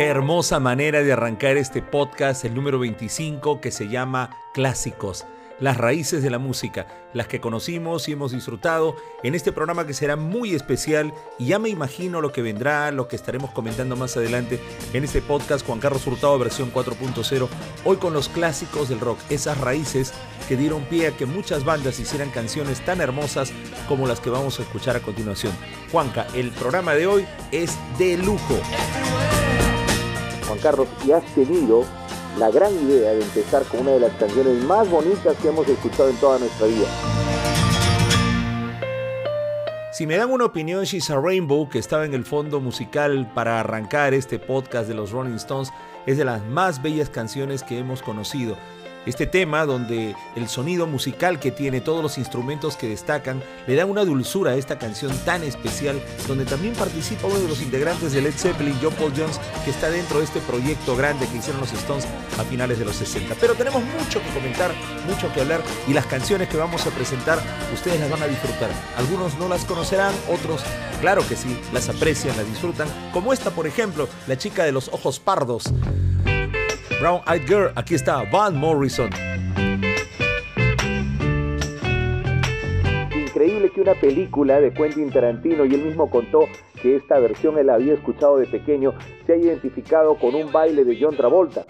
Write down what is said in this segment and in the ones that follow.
Qué hermosa manera de arrancar este podcast, el número 25, que se llama Clásicos las raíces de la música, las que conocimos y hemos disfrutado en este programa que será muy especial y ya me imagino lo que vendrá, lo que estaremos comentando más adelante en este podcast Juan Carlos Hurtado versión 4.0, hoy con los clásicos del rock, esas raíces que dieron pie a que muchas bandas hicieran canciones tan hermosas como las que vamos a escuchar a continuación. Juanca, el programa de hoy es de lujo. Carlos, y has tenido la gran idea de empezar con una de las canciones más bonitas que hemos escuchado en toda nuestra vida. Si me dan una opinión, She's a Rainbow, que estaba en el fondo musical para arrancar este podcast de los Rolling Stones, es de las más bellas canciones que hemos conocido. Este tema, donde el sonido musical que tiene, todos los instrumentos que destacan, le da una dulzura a esta canción tan especial, donde también participa uno de los integrantes de Led Zeppelin, John Paul Jones, que está dentro de este proyecto grande que hicieron los Stones a finales de los 60. Pero tenemos mucho que comentar, mucho que hablar, y las canciones que vamos a presentar, ustedes las van a disfrutar. Algunos no las conocerán, otros, claro que sí, las aprecian, las disfrutan, como esta, por ejemplo, la chica de los ojos pardos. Brown Eyed Girl, aquí está Van Morrison. Increíble que una película de Quentin Tarantino, y él mismo contó que esta versión él había escuchado de pequeño, se ha identificado con un baile de John Travolta.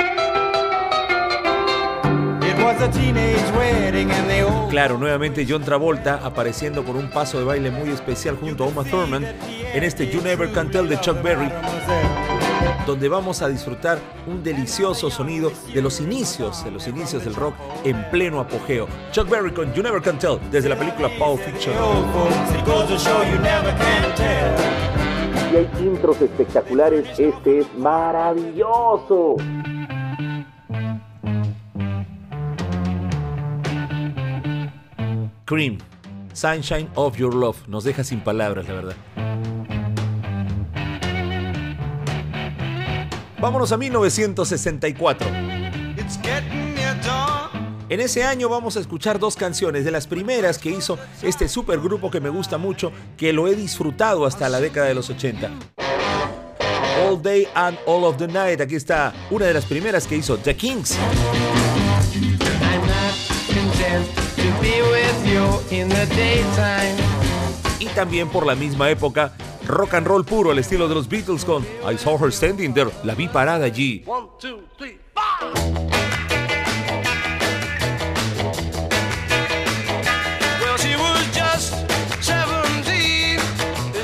Claro, nuevamente John Travolta apareciendo con un paso de baile muy especial junto a Uma Thurman en este You Never Can Tell de Chuck Berry donde vamos a disfrutar un delicioso sonido de los inicios, de los inicios del rock en pleno apogeo. Chuck Berry con You Never Can Tell desde la película Pulp Fiction. Y hay intros espectaculares, este es maravilloso. Cream, Sunshine of Your Love, nos deja sin palabras, la verdad. Vámonos a 1964. En ese año vamos a escuchar dos canciones de las primeras que hizo este supergrupo que me gusta mucho, que lo he disfrutado hasta la década de los 80. All Day and All of the Night, aquí está una de las primeras que hizo The Kings. Y también por la misma época rock and roll puro al estilo de los Beatles con I Saw Her Standing There, la vi parada allí.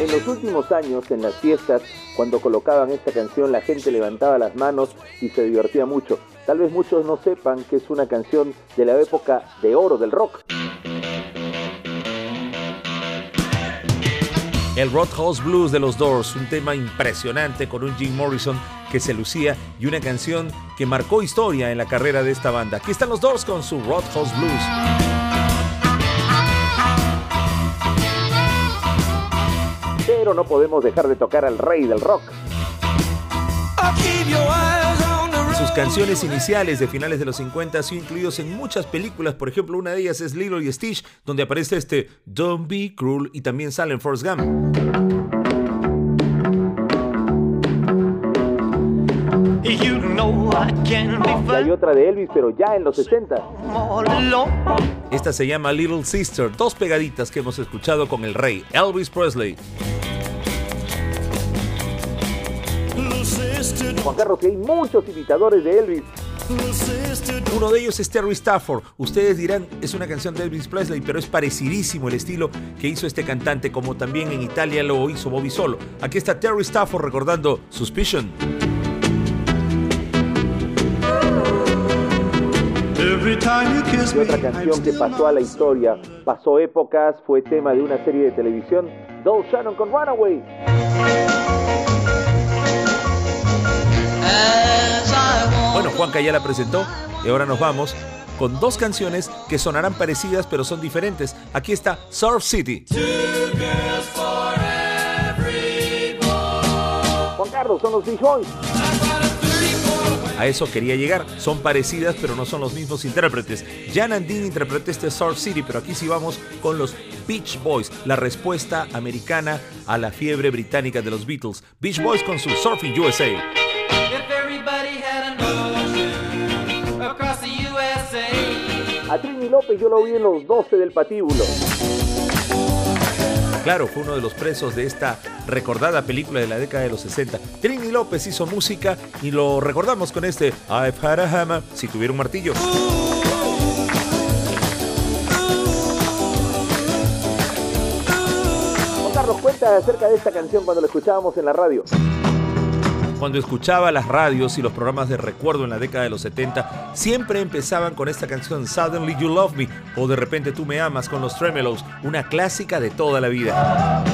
En los últimos años, en las fiestas, cuando colocaban esta canción, la gente levantaba las manos y se divertía mucho. Tal vez muchos no sepan que es una canción de la época de oro del rock. El Roadhouse Blues de los Doors, un tema impresionante con un Jim Morrison que se lucía y una canción que marcó historia en la carrera de esta banda. Aquí están los Doors con su Roadhouse Blues. Pero no podemos dejar de tocar al rey del rock sus canciones iniciales de finales de los 50 han sido incluidos en muchas películas, por ejemplo, una de ellas es Lilo y Stitch, donde aparece este Don't Be Cruel y también sale en Forrest Gump. Y hay otra de Elvis, pero ya en los 60. Esta se llama Little Sister, dos pegaditas que hemos escuchado con el rey Elvis Presley. Juan Carlos, que hay muchos imitadores de Elvis. Uno de ellos es Terry Stafford. Ustedes dirán, es una canción de Elvis Presley, pero es parecidísimo el estilo que hizo este cantante, como también en Italia lo hizo Bobby Solo. Aquí está Terry Stafford recordando Suspicion. Y otra canción que pasó a la historia, pasó épocas, fue tema de una serie de televisión, Dole Shannon con Runaway. Bueno, Juanca ya la presentó y ahora nos vamos con dos canciones que sonarán parecidas pero son diferentes. Aquí está Surf City. Juan Carlos, son los Beach Boys. A eso quería llegar. Son parecidas, pero no son los mismos intérpretes. Jan Andine interpretó este Surf City, pero aquí sí vamos con los Beach Boys, la respuesta americana a la fiebre británica de los Beatles. Beach Boys con su Surfing USA. A Trini López yo lo vi en los 12 del patíbulo. Claro, fue uno de los presos de esta recordada película de la década de los 60. Trini López hizo música y lo recordamos con este I've had a hammer, si tuviera un martillo. Juan Carlos, cuenta acerca de esta canción cuando la escuchábamos en la radio. Cuando escuchaba las radios y los programas de recuerdo en la década de los 70, siempre empezaban con esta canción Suddenly You Love Me o De repente tú me amas con los Tremelos, una clásica de toda la vida.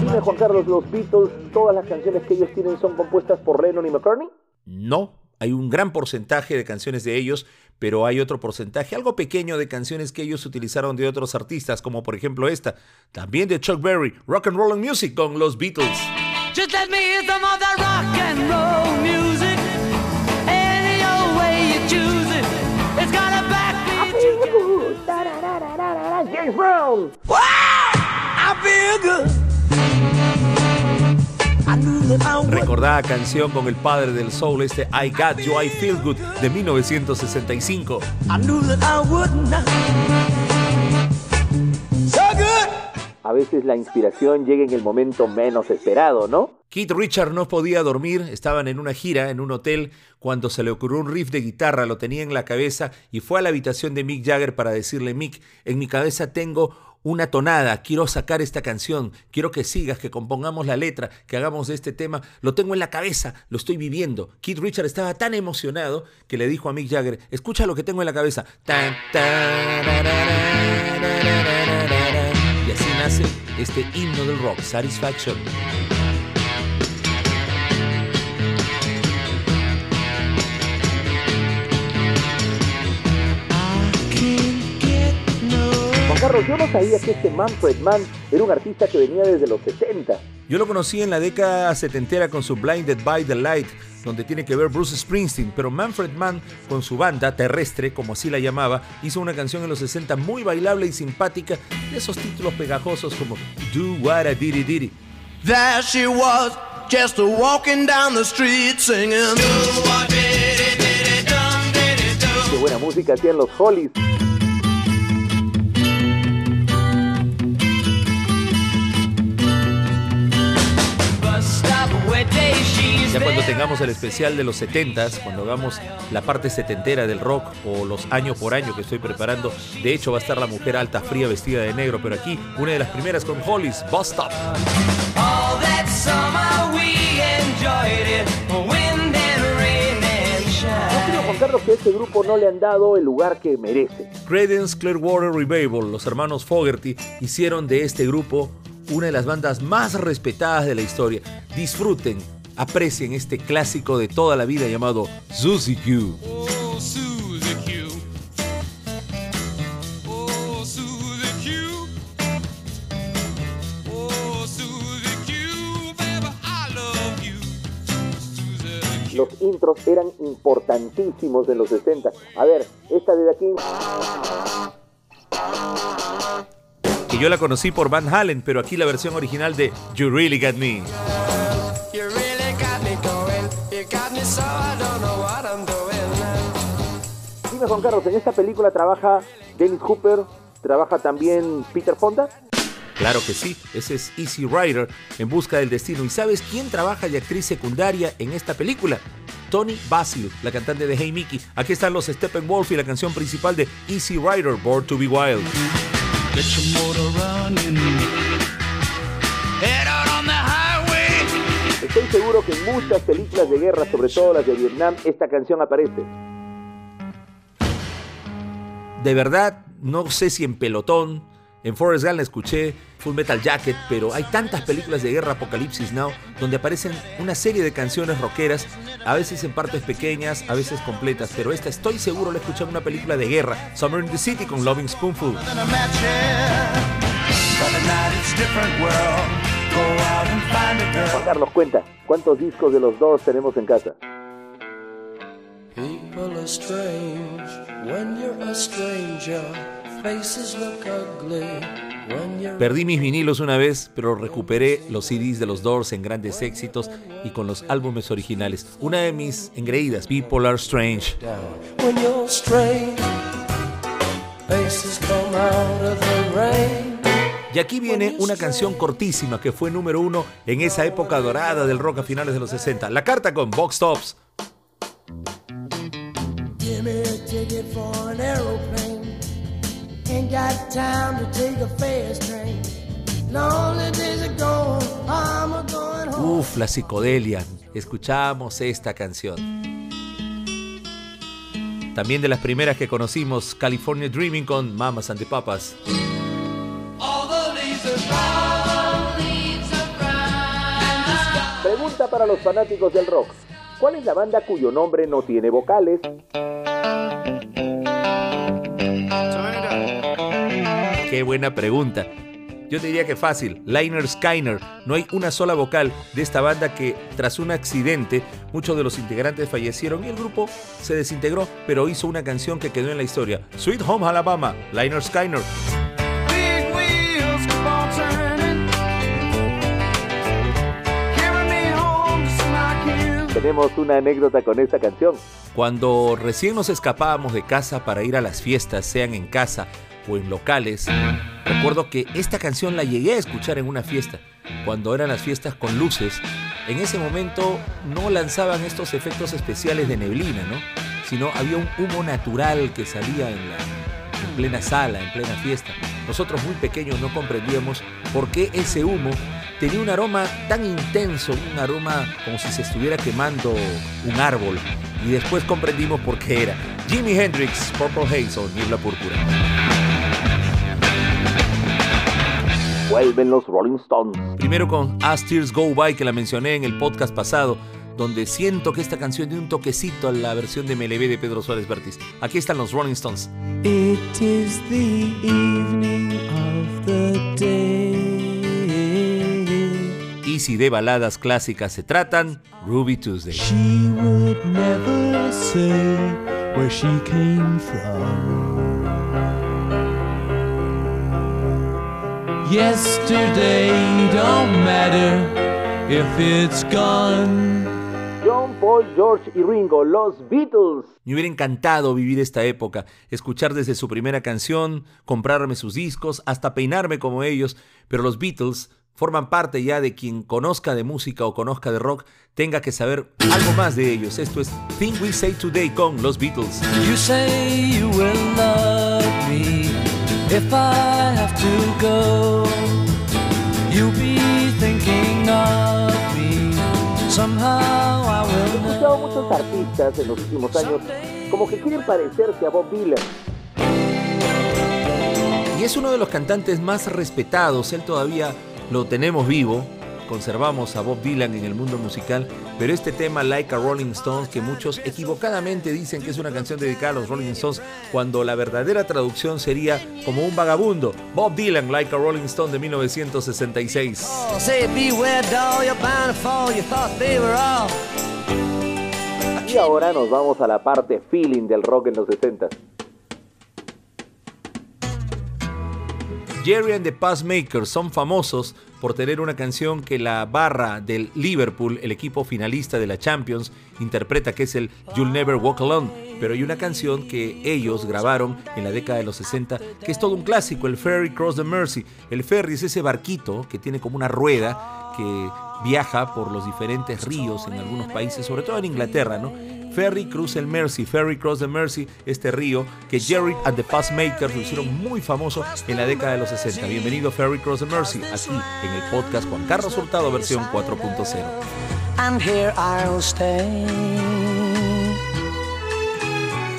Dime Juan Carlos, los Beatles, todas las canciones que ellos tienen son compuestas por Lennon y McCartney? No, hay un gran porcentaje de canciones de ellos, pero hay otro porcentaje, algo pequeño de canciones que ellos utilizaron de otros artistas, como por ejemplo esta, también de Chuck Berry, Rock and Roll Music con los Beatles. Just let me hear some of that rock and roll music. Any old way you choose it. It's gonna back me. James Brown. Wow! Recordada canción con el padre del soul, este I Got You, I Feel Good de 1965. A veces la inspiración llega en el momento menos esperado, ¿no? Keith Richard no podía dormir, estaban en una gira en un hotel cuando se le ocurrió un riff de guitarra, lo tenía en la cabeza y fue a la habitación de Mick Jagger para decirle, Mick, en mi cabeza tengo una tonada, quiero sacar esta canción, quiero que sigas, que compongamos la letra, que hagamos de este tema, lo tengo en la cabeza, lo estoy viviendo. Keith Richard estaba tan emocionado que le dijo a Mick Jagger, escucha lo que tengo en la cabeza. y así nace este himno del rock, Satisfaction. Carlos, yo no sabía que este Manfred Mann era un artista que venía desde los 70. Yo lo conocí en la década setentera con su Blinded by the Light, donde tiene que ver Bruce Springsteen, pero Manfred Mann, con su banda terrestre, como así la llamaba, hizo una canción en los 60 muy bailable y simpática, de esos títulos pegajosos como Do What I Diddy Diddy. There she was, just walking down the street singing. Qué buena música hacían los Hollies. Ya cuando tengamos el especial de los 70s, cuando hagamos la parte setentera del rock o los año por año que estoy preparando, de hecho va a estar la mujer alta fría vestida de negro, pero aquí una de las primeras con Hollies, Bus Stop. Juan Carlos que a este grupo no le han dado el lugar que merece. Credence Clearwater Revival, los hermanos Fogerty, hicieron de este grupo una de las bandas más respetadas de la historia. Disfruten aprecien este clásico de toda la vida llamado Suzy Q. Los intros eran importantísimos en los 60. A ver, esta de aquí. Yo la conocí por Van Halen, pero aquí la versión original de You Really Got Me. Dime Juan Carlos, ¿en esta película trabaja Dennis Hooper, trabaja también Peter Fonda? Claro que sí, ese es Easy Rider en busca del destino. ¿Y sabes quién trabaja de actriz secundaria en esta película? Tony Basil, la cantante de Hey Mickey. Aquí están los Steppenwolf y la canción principal de Easy Rider, Born to Be Wild. Estoy seguro que en muchas películas de guerra, sobre todo las de Vietnam, esta canción aparece. De verdad, no sé si en Pelotón, en Forrest Gump la escuché, Full Metal Jacket, pero hay tantas películas de guerra Apocalipsis Now donde aparecen una serie de canciones rockeras, a veces en partes pequeñas, a veces completas, pero esta estoy seguro la escuché en una película de guerra, Summer in the City con Loving Spoonful. Juan Carlos, cuenta, ¿cuántos discos de los dos tenemos en casa? People are strange when you're a stranger. Perdí mis vinilos una vez, pero recuperé los CDs de los Doors en grandes éxitos y con los álbumes originales. Una de mis engreídas, People Are Strange. Y aquí viene una canción cortísima que fue número uno en esa época dorada del rock a finales de los 60. La carta con Box Tops. Uf, la psicodelia. Escuchamos esta canción. También de las primeras que conocimos, California Dreaming con Mamas and the Papas. Pregunta para los fanáticos del rock. ¿Cuál es la banda cuyo nombre no tiene vocales? Qué buena pregunta. Yo diría que fácil, Liner Skyner. No hay una sola vocal de esta banda que, tras un accidente, muchos de los integrantes fallecieron y el grupo se desintegró, pero hizo una canción que quedó en la historia. Sweet Home Alabama, Liner Skyner. Tenemos una anécdota con esta canción. Cuando recién nos escapábamos de casa para ir a las fiestas, sean en casa o en locales, recuerdo que esta canción la llegué a escuchar en una fiesta, cuando eran las fiestas con luces. En ese momento no lanzaban estos efectos especiales de neblina, ¿no? Sino había un humo natural que salía en, la, en plena sala, en plena fiesta. Nosotros muy pequeños no comprendíamos por qué ese humo tenía un aroma tan intenso, un aroma como si se estuviera quemando un árbol. Y después comprendimos por qué era. Jimi Hendrix, Purple Haze o Niebla Púrpura. Vuelven los Rolling Stones. Primero con As Tears Go By, que la mencioné en el podcast pasado, donde siento que esta canción tiene un toquecito a la versión de MLB de Pedro Suárez Vértiz. Aquí están los Rolling Stones. It is the evening of the day. Y si de baladas clásicas se tratan, Ruby Tuesday. She would never say where she came from. Yesterday don't matter if it's gone. John, Paul, George y Ringo, los Beatles. Me hubiera encantado vivir esta época, escuchar desde su primera canción, comprarme sus discos, hasta peinarme como ellos, pero los Beatles forman parte ya de quien conozca de música o conozca de rock, tenga que saber algo más de ellos. Esto es Thing We Say Today con los Beatles. You say you will. If I have to go, you'll be thinking of me. Somehow I will He escuchado muchos artistas en los últimos años como que quieren parecerse a Bob Dylan. Y es uno de los cantantes más respetados. Él todavía lo tenemos vivo conservamos a Bob Dylan en el mundo musical, pero este tema Like a Rolling Stones, que muchos equivocadamente dicen que es una canción dedicada a los Rolling Stones, cuando la verdadera traducción sería como un vagabundo, Bob Dylan Like a Rolling Stone de 1966. Y ahora nos vamos a la parte feeling del rock en los 60. Jerry and the Passmakers son famosos por tener una canción que la barra del Liverpool, el equipo finalista de la Champions, interpreta que es el You'll Never Walk Alone. Pero hay una canción que ellos grabaron en la década de los 60 que es todo un clásico, el Ferry Cross the Mercy. El ferry es ese barquito que tiene como una rueda que viaja por los diferentes ríos en algunos países, sobre todo en Inglaterra, ¿no? Ferry Cross el Mercy, Ferry Cross the Mercy, este río que Jerry and the Passmakers lo hicieron muy famoso en la década de los 60. Bienvenido a Ferry Cross the Mercy, aquí en el podcast Juan Carlos Hurtado versión 4.0.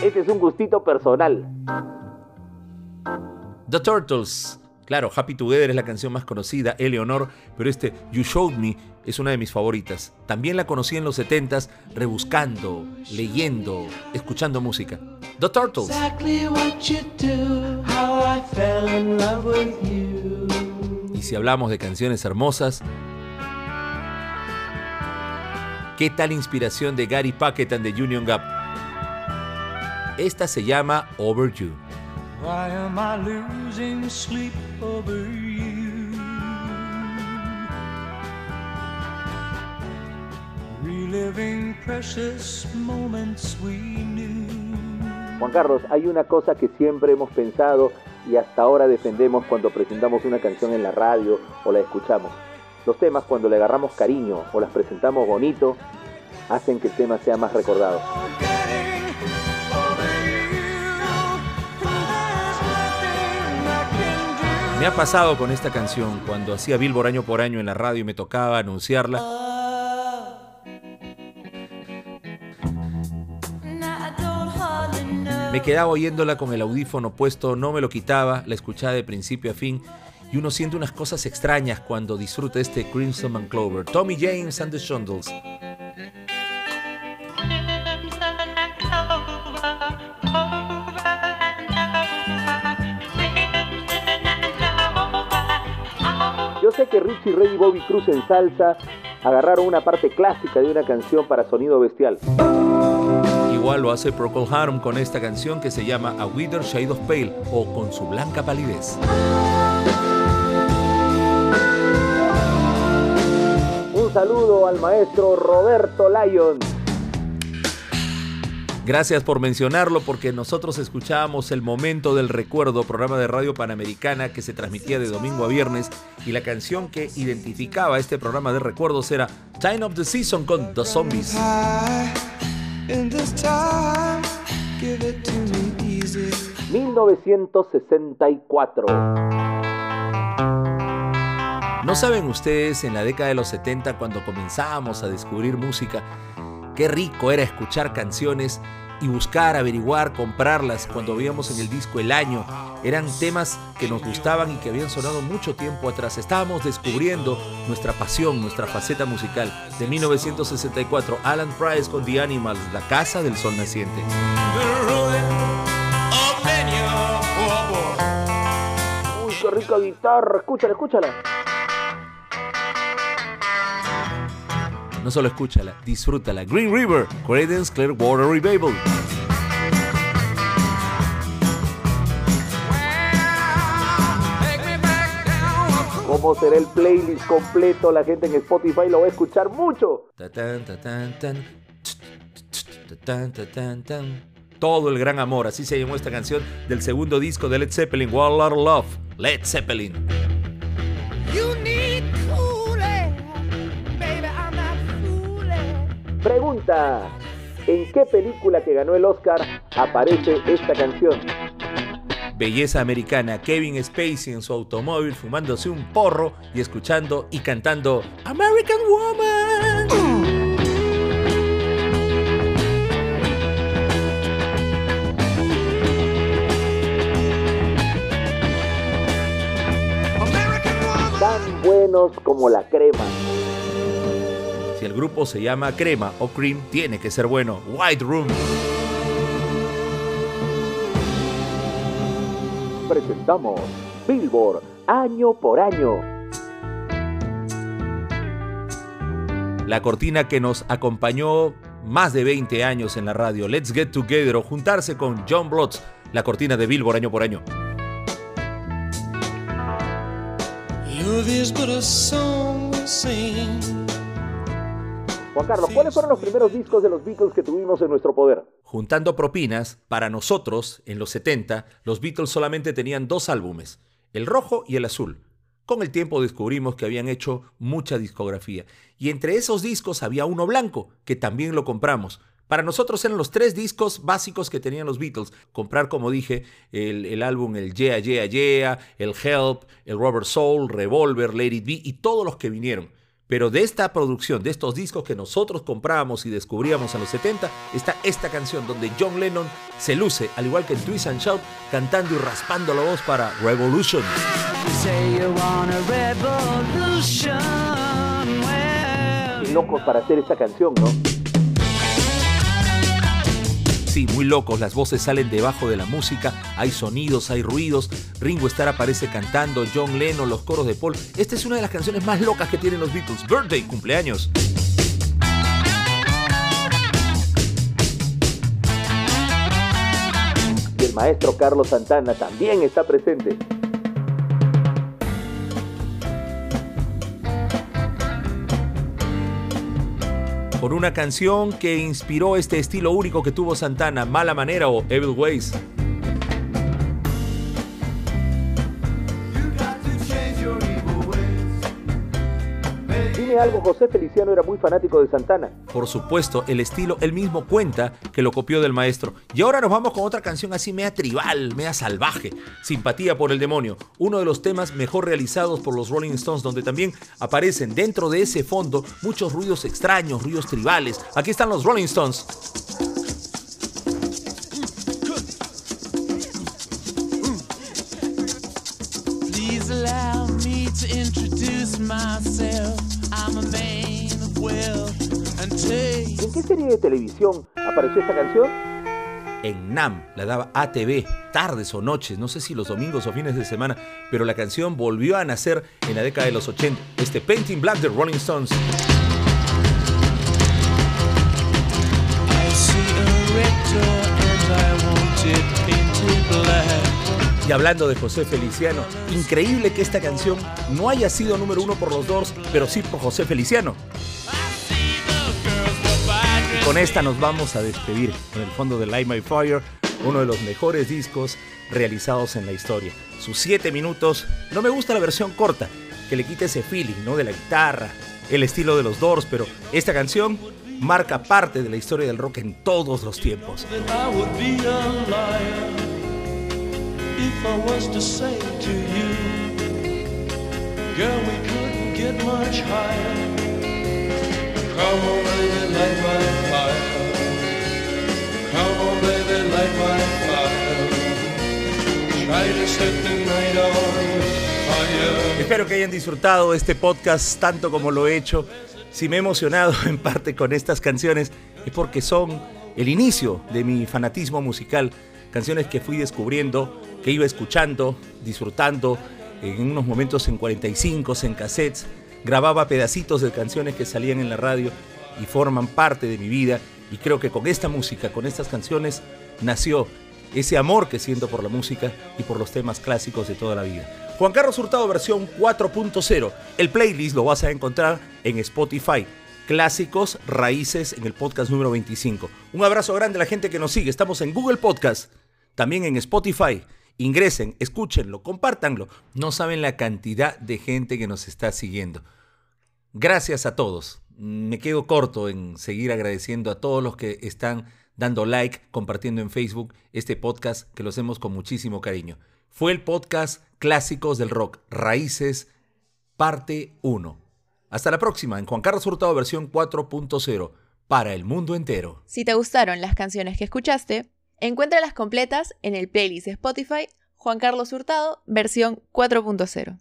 Este es un gustito personal. The Turtles Claro, Happy Together es la canción más conocida, Eleonor, pero este You Showed Me es una de mis favoritas. También la conocí en los 70s rebuscando, leyendo, escuchando música. The Turtles. Y si hablamos de canciones hermosas, ¿qué tal inspiración de Gary Packet and the Union Gap? Esta se llama Over You. Why am I losing sleep over you? Juan Carlos, hay una cosa que siempre hemos pensado y hasta ahora defendemos cuando presentamos una canción en la radio o la escuchamos. Los temas cuando le agarramos cariño o las presentamos bonito, hacen que el tema sea más recordado. Me ha pasado con esta canción cuando hacía Billboard año por año en la radio y me tocaba anunciarla. Me quedaba oyéndola con el audífono puesto, no me lo quitaba, la escuchaba de principio a fin y uno siente unas cosas extrañas cuando disfruta este Crimson and Clover. Tommy James and the Shundles. Yo sé que Richie Ray y Bobby Cruz en salsa agarraron una parte clásica de una canción para sonido bestial. Igual lo hace Procol Harum con esta canción que se llama A Wither Shade of Pale o Con su blanca palidez. Un saludo al maestro Roberto Lyon. Gracias por mencionarlo porque nosotros escuchábamos el momento del recuerdo, programa de radio panamericana que se transmitía de domingo a viernes y la canción que identificaba este programa de recuerdos era Time of the Season con The Zombies. 1964. ¿No saben ustedes en la década de los 70 cuando comenzábamos a descubrir música? Qué rico era escuchar canciones y buscar, averiguar, comprarlas cuando veíamos en el disco el año. Eran temas que nos gustaban y que habían sonado mucho tiempo atrás. Estábamos descubriendo nuestra pasión, nuestra faceta musical. De 1964, Alan Price con The Animals, La Casa del Sol Naciente. Uy, qué rica guitarra, escúchala, escúchala. No solo escúchala, disfrútala. Green River, Credence Clearwater Revival. ¿Cómo será el playlist completo? La gente en Spotify lo va a escuchar mucho. Todo el gran amor, así se llamó esta canción del segundo disco de Led Zeppelin, Lot Love, Led Zeppelin. Pregunta, ¿en qué película que ganó el Oscar aparece esta canción? Belleza americana, Kevin Spacey en su automóvil fumándose un porro y escuchando y cantando American Woman. Tan buenos como la crema. El grupo se llama Crema o Cream, tiene que ser bueno. White Room. presentamos Billboard año por año. La cortina que nos acompañó más de 20 años en la radio, Let's Get Together o juntarse con John Blotz, la cortina de Billboard año por año. Juan Carlos, ¿cuáles fueron los primeros discos de los Beatles que tuvimos en nuestro poder? Juntando propinas, para nosotros, en los 70, los Beatles solamente tenían dos álbumes, el rojo y el azul. Con el tiempo descubrimos que habían hecho mucha discografía, y entre esos discos había uno blanco, que también lo compramos. Para nosotros eran los tres discos básicos que tenían los Beatles. Comprar, como dije, el, el, álbum el Yeah, Yeah, Yeah, el Help, el Robert Soul, Revolver, It Be y todos los que vinieron. Pero de esta producción, de estos discos que nosotros comprábamos y descubríamos en los 70, está esta canción donde John Lennon se luce, al igual que en Twist and Shout, cantando y raspando la voz para Revolution. Locos para hacer esta canción, ¿no? Muy locos, las voces salen debajo de la música, hay sonidos, hay ruidos, Ringo Starr aparece cantando, John Lennon, los coros de Paul. Esta es una de las canciones más locas que tienen los Beatles, Birthday, cumpleaños. Y el maestro Carlos Santana también está presente. Por una canción que inspiró este estilo único que tuvo Santana, Mala Manera o Evil Ways. Algo, José Feliciano era muy fanático de Santana. Por supuesto, el estilo, él mismo cuenta que lo copió del maestro. Y ahora nos vamos con otra canción así media tribal, media salvaje, Simpatía por el demonio, uno de los temas mejor realizados por los Rolling Stones, donde también aparecen dentro de ese fondo muchos ruidos extraños, ruidos tribales. Aquí están los Rolling Stones. ¿En qué serie de televisión apareció esta canción? En NAM, la daba ATV, tardes o noches, no sé si los domingos o fines de semana, pero la canción volvió a nacer en la década de los 80, este Painting Black de Rolling Stones. Y hablando de José Feliciano, increíble que esta canción no haya sido número uno por los Doors, pero sí por José Feliciano. Y con esta nos vamos a despedir con el fondo de Light My Fire, uno de los mejores discos realizados en la historia. Sus siete minutos, no me gusta la versión corta, que le quita ese feeling, ¿no? De la guitarra, el estilo de los Doors, pero esta canción marca parte de la historia del rock en todos los tiempos. If I was to say to you, girl, we couldn't get much higher. Come on, baby, light my fire. Come on, baby, light my fire. Try to set the night on fire. Espero que hayan disfrutado este podcast tanto como lo he hecho. Si me he emocionado en parte con estas canciones es porque son el inicio de mi fanatismo musical canciones que fui descubriendo, que iba escuchando, disfrutando, en unos momentos en 45, en cassettes, grababa pedacitos de canciones que salían en la radio y forman parte de mi vida y creo que con esta música, con estas canciones, nació ese amor que siento por la música y por los temas clásicos de toda la vida. Juan Carlos Hurtado versión 4.0. El playlist lo vas a encontrar en Spotify. Clásicos Raíces en el podcast número 25. Un abrazo grande a la gente que nos sigue. Estamos en Google Podcast también en Spotify. Ingresen, escúchenlo, compártanlo. No saben la cantidad de gente que nos está siguiendo. Gracias a todos. Me quedo corto en seguir agradeciendo a todos los que están dando like, compartiendo en Facebook este podcast que lo hacemos con muchísimo cariño. Fue el podcast Clásicos del Rock, Raíces, parte 1. Hasta la próxima en Juan Carlos Hurtado versión 4.0 para el mundo entero. Si te gustaron las canciones que escuchaste, Encuéntralas completas en el playlist Spotify Juan Carlos Hurtado, versión 4.0.